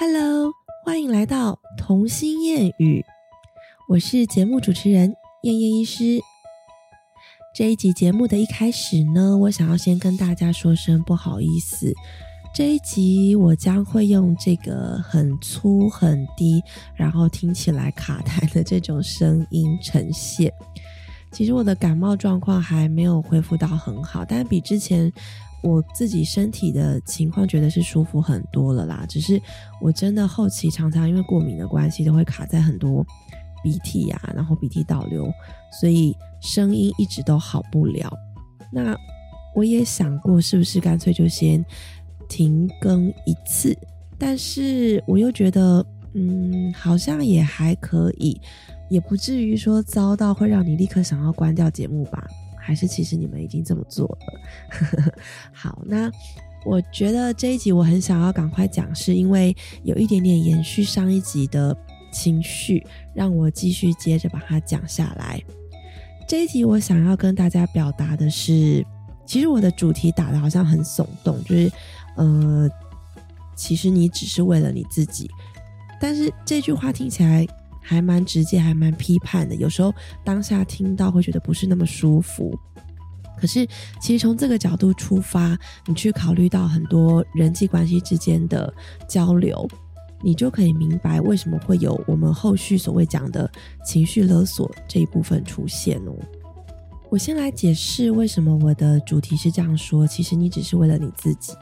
Hello，欢迎来到童心谚语，我是节目主持人燕燕医师。这一集节目的一开始呢，我想要先跟大家说声不好意思。这一集我将会用这个很粗很低，然后听起来卡痰的这种声音呈现。其实我的感冒状况还没有恢复到很好，但比之前。我自己身体的情况觉得是舒服很多了啦，只是我真的后期常常因为过敏的关系，都会卡在很多鼻涕呀，然后鼻涕倒流，所以声音一直都好不了。那我也想过是不是干脆就先停更一次，但是我又觉得，嗯，好像也还可以，也不至于说遭到会让你立刻想要关掉节目吧。还是其实你们已经这么做了。好，那我觉得这一集我很想要赶快讲，是因为有一点点延续上一集的情绪，让我继续接着把它讲下来。这一集我想要跟大家表达的是，其实我的主题打的好像很耸动，就是呃，其实你只是为了你自己，但是这句话听起来。还蛮直接，还蛮批判的。有时候当下听到会觉得不是那么舒服。可是其实从这个角度出发，你去考虑到很多人际关系之间的交流，你就可以明白为什么会有我们后续所谓讲的情绪勒索这一部分出现哦。我先来解释为什么我的主题是这样说。其实你只是为了你自己。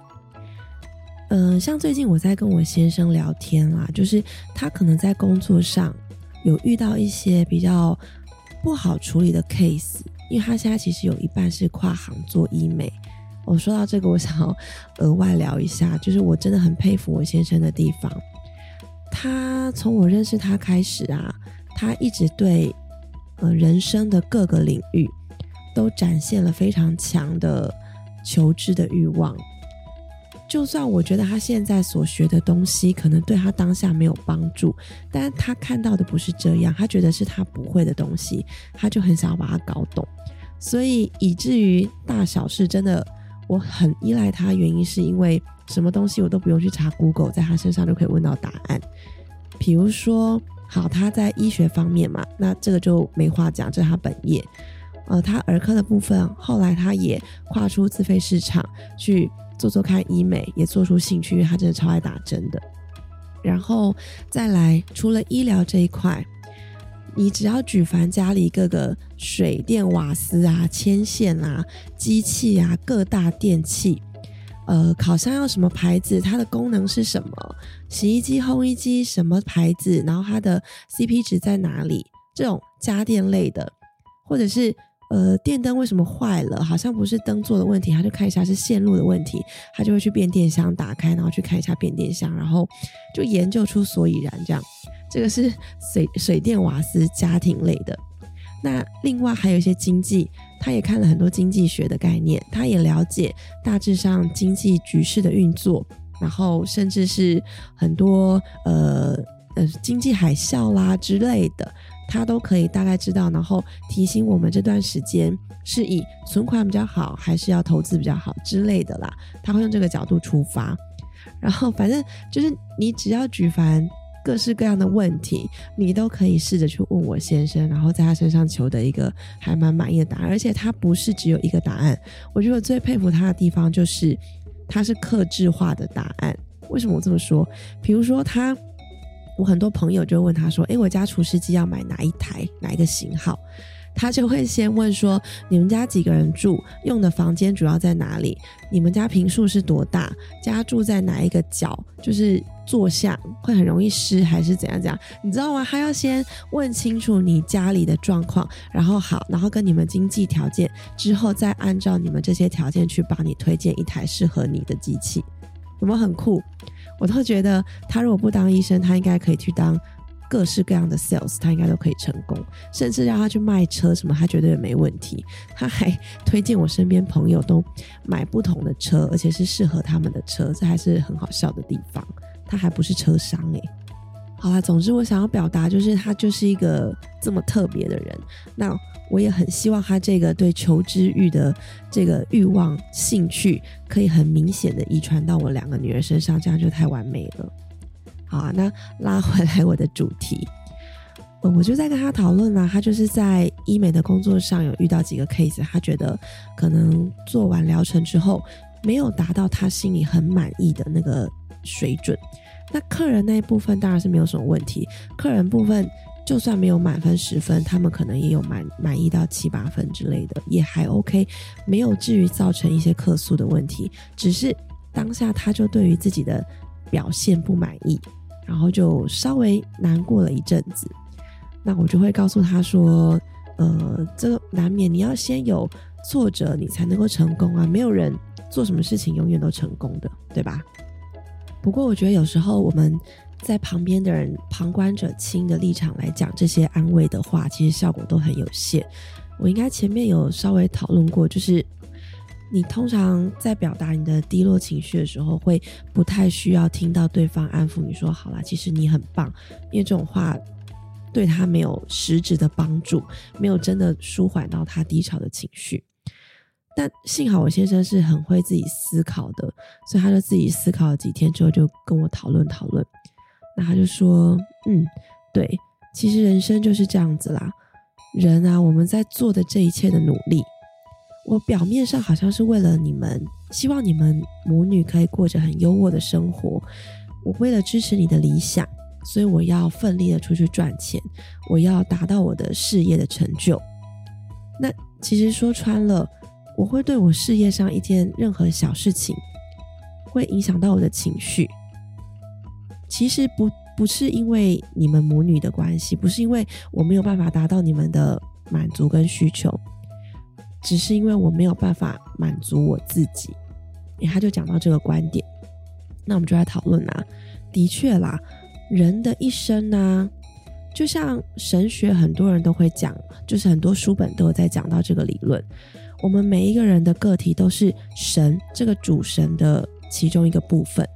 嗯，像最近我在跟我先生聊天啦，就是他可能在工作上。有遇到一些比较不好处理的 case，因为他现在其实有一半是跨行做医美。我说到这个，我想要额外聊一下，就是我真的很佩服我先生的地方。他从我认识他开始啊，他一直对呃人生的各个领域都展现了非常强的求知的欲望。就算我觉得他现在所学的东西可能对他当下没有帮助，但他看到的不是这样，他觉得是他不会的东西，他就很想要把它搞懂，所以以至于大小事真的我很依赖他，原因是因为什么东西我都不用去查 Google，在他身上就可以问到答案。比如说，好，他在医学方面嘛，那这个就没话讲，这是他本业。呃，他儿科的部分，后来他也跨出自费市场去。做做看医美，也做出兴趣，因为他真的超爱打针的。然后再来，除了医疗这一块，你只要举凡家里各个水电瓦斯啊、牵线啊、机器啊、各大电器，呃，烤箱要什么牌子，它的功能是什么？洗衣机、烘衣机什么牌子？然后它的 CP 值在哪里？这种家电类的，或者是。呃，电灯为什么坏了？好像不是灯座的问题，他就看一下是线路的问题，他就会去变电箱打开，然后去看一下变电箱，然后就研究出所以然。这样，这个是水水电瓦斯家庭类的。那另外还有一些经济，他也看了很多经济学的概念，他也了解大致上经济局势的运作，然后甚至是很多呃呃经济海啸啦之类的。他都可以大概知道，然后提醒我们这段时间是以存款比较好，还是要投资比较好之类的啦。他会用这个角度出发，然后反正就是你只要举凡各式各样的问题，你都可以试着去问我先生，然后在他身上求得一个还蛮满意的答案。而且他不是只有一个答案，我觉得最佩服他的地方就是他是克制化的答案。为什么我这么说？比如说他。我很多朋友就问他说：“诶，我家除湿机要买哪一台，哪一个型号？”他就会先问说：“你们家几个人住？用的房间主要在哪里？你们家平数是多大？家住在哪一个角？就是坐下会很容易湿还是怎样怎样？你知道吗？他要先问清楚你家里的状况，然后好，然后跟你们经济条件之后，再按照你们这些条件去帮你推荐一台适合你的机器，有没有很酷？”我都觉得，他如果不当医生，他应该可以去当各式各样的 sales，他应该都可以成功，甚至让他去卖车什么，他绝对也没问题。他还推荐我身边朋友都买不同的车，而且是适合他们的车，这还是很好笑的地方。他还不是车商诶。好了，总之我想要表达就是，他就是一个这么特别的人。那我也很希望他这个对求知欲的这个欲望、兴趣，可以很明显的遗传到我两个女儿身上，这样就太完美了。好啊，那拉回来我的主题，我就在跟他讨论啊，他就是在医美的工作上有遇到几个 case，他觉得可能做完疗程之后没有达到他心里很满意的那个水准。那客人那一部分当然是没有什么问题，客人部分就算没有满分十分，他们可能也有满满意到七八分之类的，也还 OK，没有至于造成一些客诉的问题。只是当下他就对于自己的表现不满意，然后就稍微难过了一阵子。那我就会告诉他说：“呃，这个难免你要先有挫折，你才能够成功啊！没有人做什么事情永远都成功的，对吧？”不过，我觉得有时候我们在旁边的人、旁观者清的立场来讲这些安慰的话，其实效果都很有限。我应该前面有稍微讨论过，就是你通常在表达你的低落情绪的时候，会不太需要听到对方安抚你说“好啦，其实你很棒”，因为这种话对他没有实质的帮助，没有真的舒缓到他低潮的情绪。但幸好我先生是很会自己思考的，所以他就自己思考了几天之后，就跟我讨论讨论。那他就说：“嗯，对，其实人生就是这样子啦。人啊，我们在做的这一切的努力，我表面上好像是为了你们，希望你们母女可以过着很优渥的生活。我为了支持你的理想，所以我要奋力的出去赚钱，我要达到我的事业的成就。那其实说穿了。”我会对我事业上一件任何小事情，会影响到我的情绪。其实不不是因为你们母女的关系，不是因为我没有办法达到你们的满足跟需求，只是因为我没有办法满足我自己。他就讲到这个观点，那我们就来讨论啊。的确啦，人的一生呢，就像神学，很多人都会讲，就是很多书本都有在讲到这个理论。我们每一个人的个体都是神这个主神的其中一个部分，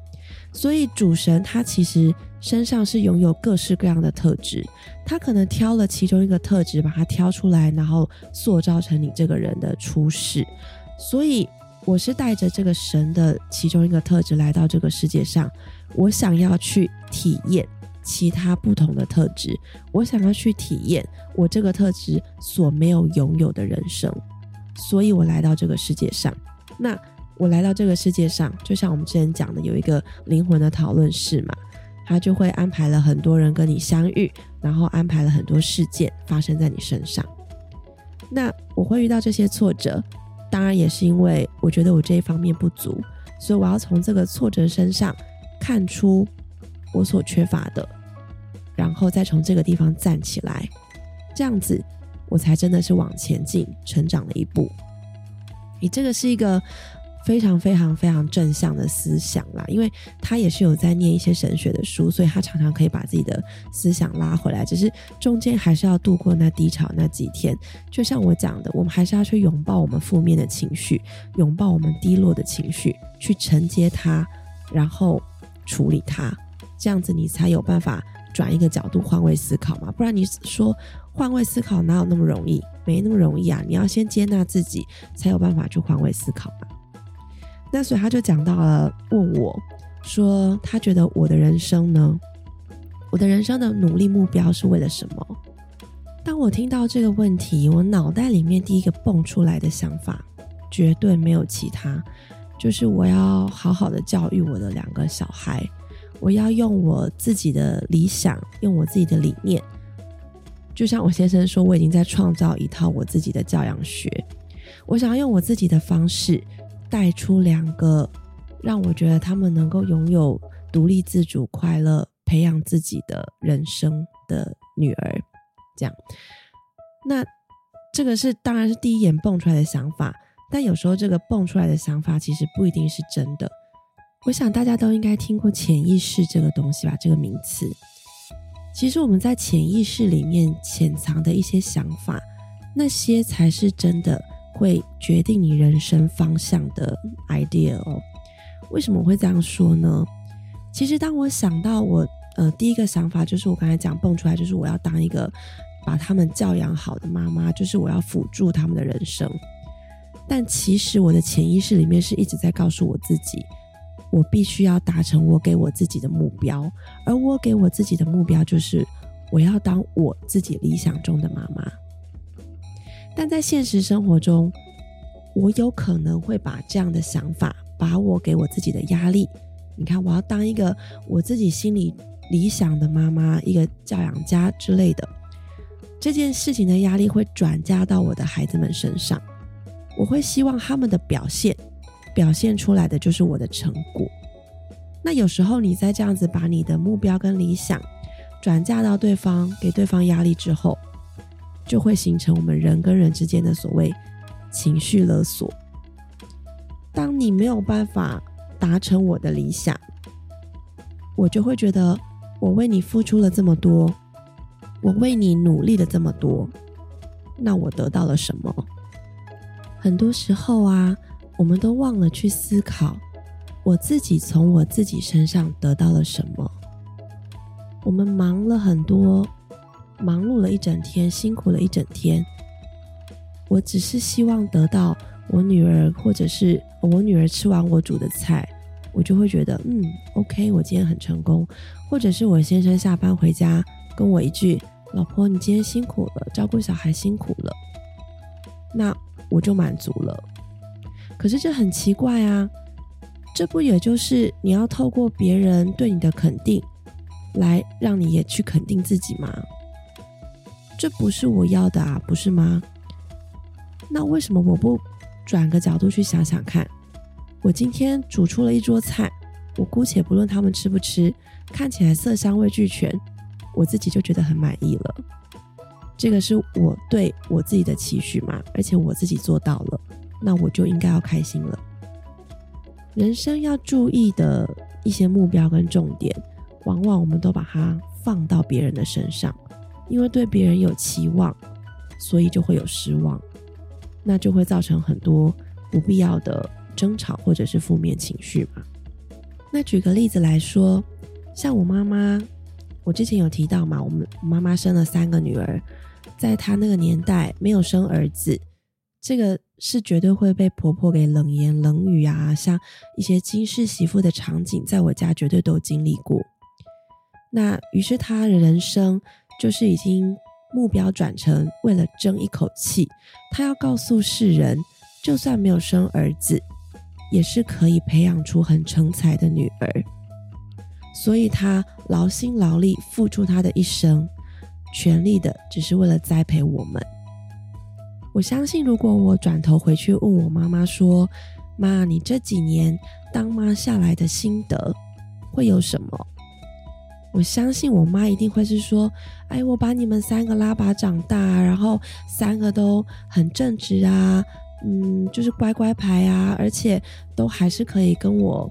所以主神他其实身上是拥有各式各样的特质，他可能挑了其中一个特质，把它挑出来，然后塑造成你这个人的出世。所以我是带着这个神的其中一个特质来到这个世界上，我想要去体验其他不同的特质，我想要去体验我这个特质所没有拥有的人生。所以我来到这个世界上，那我来到这个世界上，就像我们之前讲的，有一个灵魂的讨论室嘛，他就会安排了很多人跟你相遇，然后安排了很多事件发生在你身上。那我会遇到这些挫折，当然也是因为我觉得我这一方面不足，所以我要从这个挫折身上看出我所缺乏的，然后再从这个地方站起来，这样子。我才真的是往前进、成长了一步。你这个是一个非常、非常、非常正向的思想啦，因为他也是有在念一些神学的书，所以他常常可以把自己的思想拉回来。只是中间还是要度过那低潮那几天。就像我讲的，我们还是要去拥抱我们负面的情绪，拥抱我们低落的情绪，去承接它，然后处理它。这样子你才有办法转一个角度，换位思考嘛。不然你说。换位思考哪有那么容易？没那么容易啊！你要先接纳自己，才有办法去换位思考嘛。那所以他就讲到了，问我说，他觉得我的人生呢，我的人生的努力目标是为了什么？当我听到这个问题，我脑袋里面第一个蹦出来的想法，绝对没有其他，就是我要好好的教育我的两个小孩，我要用我自己的理想，用我自己的理念。就像我先生说，我已经在创造一套我自己的教养学。我想要用我自己的方式带出两个让我觉得他们能够拥有独立自主、快乐、培养自己的人生的女儿。这样，那这个是当然是第一眼蹦出来的想法，但有时候这个蹦出来的想法其实不一定是真的。我想大家都应该听过潜意识这个东西吧，这个名词。其实我们在潜意识里面潜藏的一些想法，那些才是真的会决定你人生方向的 idea 哦。为什么我会这样说呢？其实当我想到我呃第一个想法就是我刚才讲蹦出来，就是我要当一个把他们教养好的妈妈，就是我要辅助他们的人生。但其实我的潜意识里面是一直在告诉我自己，我必须要达成我给我自己的目标，而我给我自己的目标就是我要当我自己理想中的妈妈。但在现实生活中，我有可能会把这样的想法，把我给我自己的压力，你看，我要当一个我自己心里理想的妈妈，一个教养家之类的，这件事情的压力会转嫁到我的孩子们身上。我会希望他们的表现，表现出来的就是我的成果。那有时候你在这样子把你的目标跟理想转嫁到对方，给对方压力之后，就会形成我们人跟人之间的所谓。情绪勒索。当你没有办法达成我的理想，我就会觉得我为你付出了这么多，我为你努力了这么多，那我得到了什么？很多时候啊，我们都忘了去思考，我自己从我自己身上得到了什么。我们忙了很多，忙碌了一整天，辛苦了一整天。我只是希望得到我女儿，或者是我女儿吃完我煮的菜，我就会觉得嗯，OK，我今天很成功。或者是我先生下班回家跟我一句：“老婆，你今天辛苦了，照顾小孩辛苦了。”那我就满足了。可是这很奇怪啊，这不也就是你要透过别人对你的肯定，来让你也去肯定自己吗？这不是我要的啊，不是吗？那为什么我不转个角度去想想看？我今天煮出了一桌菜，我姑且不论他们吃不吃，看起来色香味俱全，我自己就觉得很满意了。这个是我对我自己的期许嘛？而且我自己做到了，那我就应该要开心了。人生要注意的一些目标跟重点，往往我们都把它放到别人的身上，因为对别人有期望，所以就会有失望。那就会造成很多不必要的争吵或者是负面情绪嘛。那举个例子来说，像我妈妈，我之前有提到嘛，我们妈妈生了三个女儿，在她那个年代没有生儿子，这个是绝对会被婆婆给冷言冷语啊，像一些金氏媳妇的场景，在我家绝对都经历过。那于是她的人生就是已经。目标转成为了争一口气，她要告诉世人，就算没有生儿子，也是可以培养出很成才的女儿。所以，他劳心劳力付出他的一生，全力的只是为了栽培我们。我相信，如果我转头回去问我妈妈说：“妈，你这几年当妈下来的心得会有什么？”我相信我妈一定会是说：“哎，我把你们三个拉拔长大，然后三个都很正直啊，嗯，就是乖乖牌啊，而且都还是可以跟我，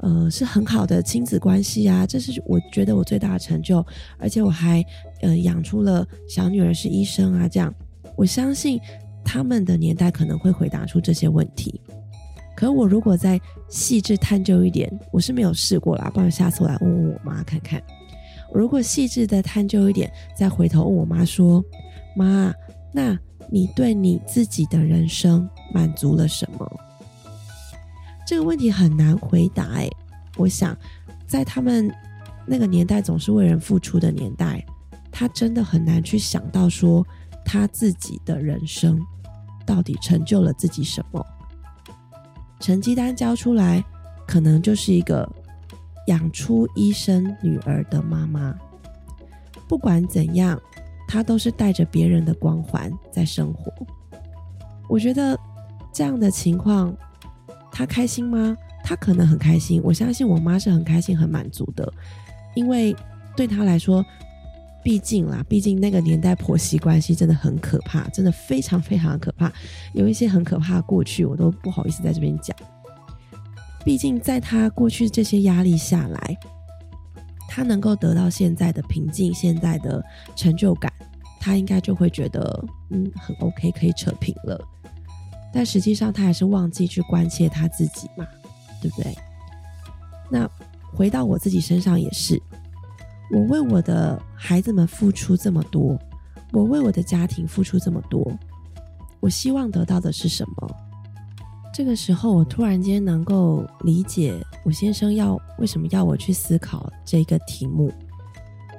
呃，是很好的亲子关系啊。这是我觉得我最大的成就，而且我还呃养出了小女儿是医生啊。这样，我相信他们的年代可能会回答出这些问题。可我如果再细致探究一点，我是没有试过啦，不然下次我来问问我妈看看。”如果细致的探究一点，再回头问我妈说：“妈，那你对你自己的人生满足了什么？”这个问题很难回答。哎，我想，在他们那个年代总是为人付出的年代，他真的很难去想到说他自己的人生到底成就了自己什么。成绩单交出来，可能就是一个。养出医生女儿的妈妈，不管怎样，她都是带着别人的光环在生活。我觉得这样的情况，她开心吗？她可能很开心。我相信我妈是很开心、很满足的，因为对她来说，毕竟啦，毕竟那个年代婆媳关系真的很可怕，真的非常非常的可怕。有一些很可怕的过去，我都不好意思在这边讲。毕竟，在他过去这些压力下来，他能够得到现在的平静、现在的成就感，他应该就会觉得，嗯，很 OK，可以扯平了。但实际上，他还是忘记去关切他自己嘛，对不对？那回到我自己身上也是，我为我的孩子们付出这么多，我为我的家庭付出这么多，我希望得到的是什么？这个时候，我突然间能够理解我先生要为什么要我去思考这个题目。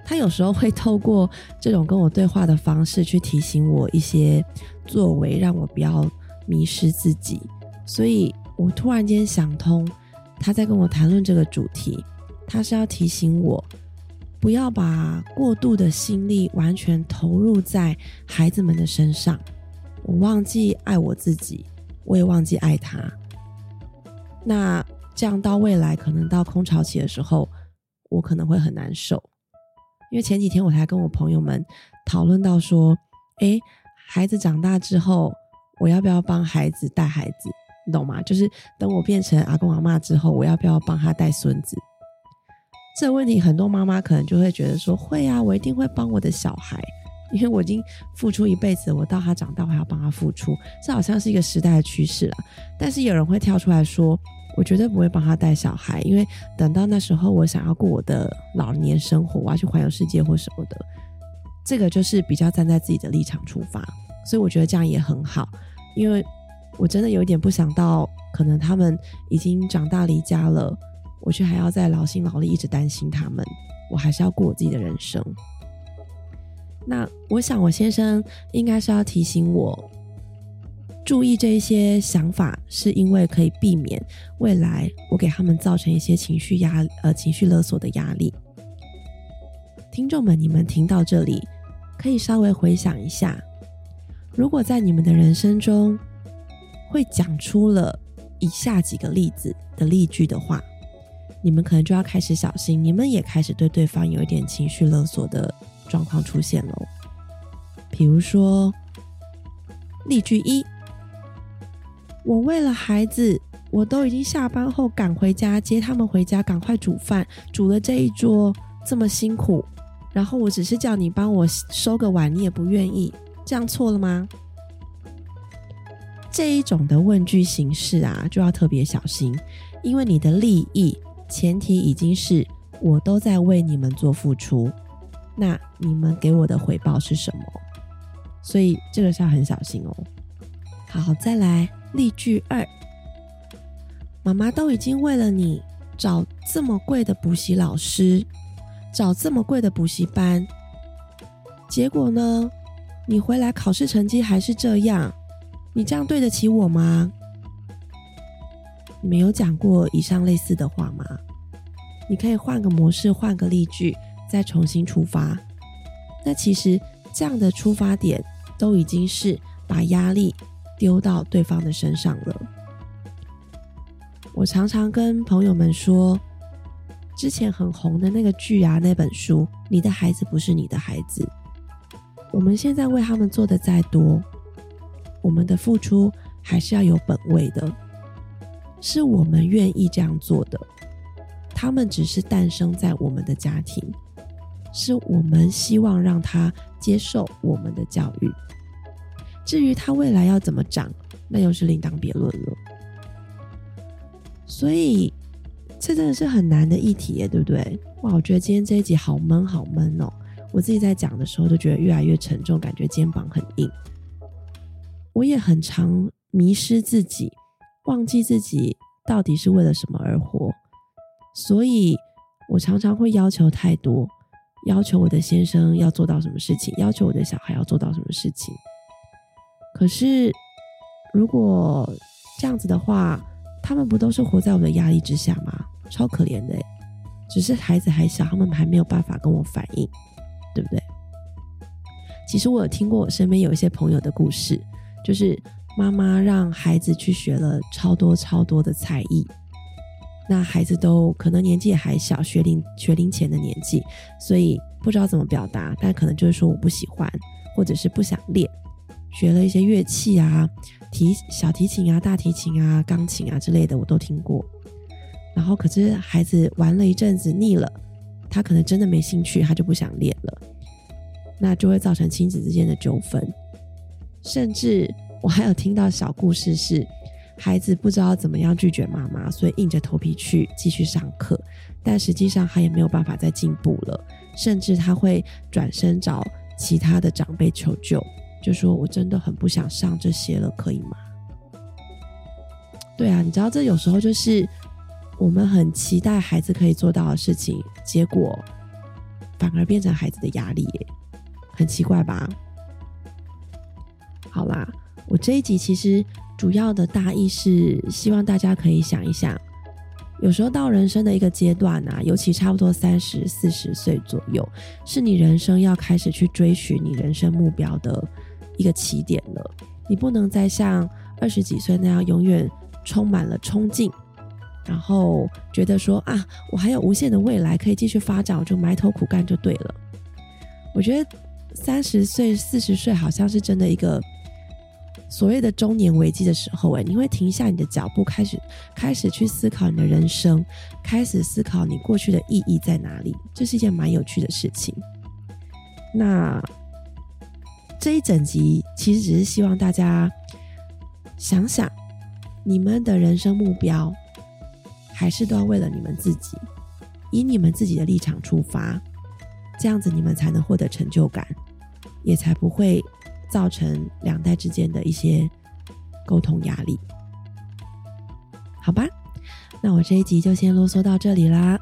他有时候会透过这种跟我对话的方式，去提醒我一些作为，让我不要迷失自己。所以我突然间想通，他在跟我谈论这个主题，他是要提醒我，不要把过度的心力完全投入在孩子们的身上。我忘记爱我自己，我也忘记爱他。那这样到未来，可能到空巢期的时候，我可能会很难受。因为前几天我才跟我朋友们讨论到说，诶，孩子长大之后，我要不要帮孩子带孩子？你懂吗？就是等我变成阿公阿妈之后，我要不要帮他带孙子？这个问题，很多妈妈可能就会觉得说，会啊，我一定会帮我的小孩，因为我已经付出一辈子，我到他长大，我还要帮他付出，这好像是一个时代的趋势了。但是有人会跳出来说。我绝对不会帮他带小孩，因为等到那时候我想要过我的老年生活，我要去环游世界或什么的，这个就是比较站在自己的立场出发，所以我觉得这样也很好，因为我真的有一点不想到，可能他们已经长大离家了，我却还要再劳心劳力一直担心他们，我还是要过我自己的人生。那我想我先生应该是要提醒我。注意这一些想法，是因为可以避免未来我给他们造成一些情绪压呃情绪勒索的压力。听众们，你们听到这里，可以稍微回想一下，如果在你们的人生中会讲出了以下几个例子的例句的话，你们可能就要开始小心，你们也开始对对方有一点情绪勒索的状况出现喽。比如说，例句一。我为了孩子，我都已经下班后赶回家接他们回家，赶快煮饭，煮了这一桌这么辛苦，然后我只是叫你帮我收个碗，你也不愿意，这样错了吗？这一种的问句形式啊，就要特别小心，因为你的利益前提已经是我都在为你们做付出，那你们给我的回报是什么？所以这个是要很小心哦。好，再来。例句二：妈妈都已经为了你找这么贵的补习老师，找这么贵的补习班，结果呢？你回来考试成绩还是这样，你这样对得起我吗？你们有讲过以上类似的话吗？你可以换个模式，换个例句，再重新出发。那其实这样的出发点都已经是把压力。丢到对方的身上了。我常常跟朋友们说，之前很红的那个剧啊，那本书《你的孩子不是你的孩子》，我们现在为他们做的再多，我们的付出还是要有本位的，是我们愿意这样做的。他们只是诞生在我们的家庭，是我们希望让他接受我们的教育。至于他未来要怎么长，那又是另当别论了。所以，这真的是很难的议题耶，对不对？哇，我觉得今天这一集好闷，好闷哦！我自己在讲的时候都觉得越来越沉重，感觉肩膀很硬。我也很常迷失自己，忘记自己到底是为了什么而活。所以我常常会要求太多，要求我的先生要做到什么事情，要求我的小孩要做到什么事情。可是，如果这样子的话，他们不都是活在我的压力之下吗？超可怜的只是孩子还小，他们还没有办法跟我反应，对不对？其实我有听过我身边有一些朋友的故事，就是妈妈让孩子去学了超多超多的才艺，那孩子都可能年纪也还小，学龄学龄前的年纪，所以不知道怎么表达，但可能就是说我不喜欢，或者是不想练。学了一些乐器啊，提小提琴啊、大提琴啊、钢琴啊之类的，我都听过。然后，可是孩子玩了一阵子腻了，他可能真的没兴趣，他就不想练了。那就会造成亲子之间的纠纷。甚至我还有听到小故事，是孩子不知道怎么样拒绝妈妈，所以硬着头皮去继续上课，但实际上他也没有办法再进步了。甚至他会转身找其他的长辈求救。就说我真的很不想上这些了，可以吗？对啊，你知道这有时候就是我们很期待孩子可以做到的事情，结果反而变成孩子的压力，很奇怪吧？好啦，我这一集其实主要的大意是希望大家可以想一想，有时候到人生的一个阶段啊，尤其差不多三十四十岁左右，是你人生要开始去追寻你人生目标的一个起点了。你不能再像二十几岁那样永远充满了冲劲，然后觉得说啊，我还有无限的未来可以继续发展，我就埋头苦干就对了。我觉得三十岁、四十岁好像是真的一个。所谓的中年危机的时候，哎，你会停下你的脚步，开始开始去思考你的人生，开始思考你过去的意义在哪里。这是一件蛮有趣的事情。那这一整集其实只是希望大家想想，你们的人生目标还是都要为了你们自己，以你们自己的立场出发，这样子你们才能获得成就感，也才不会。造成两代之间的一些沟通压力，好吧？那我这一集就先啰嗦到这里啦。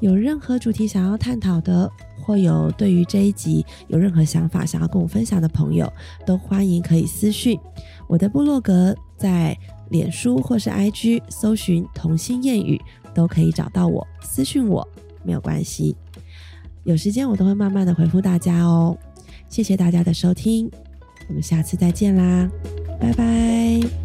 有任何主题想要探讨的，或有对于这一集有任何想法想要跟我分享的朋友，都欢迎可以私讯我的部落格，在脸书或是 IG 搜寻“童心谚语”，都可以找到我，私讯我没有关系。有时间我都会慢慢的回复大家哦。谢谢大家的收听，我们下次再见啦，拜拜。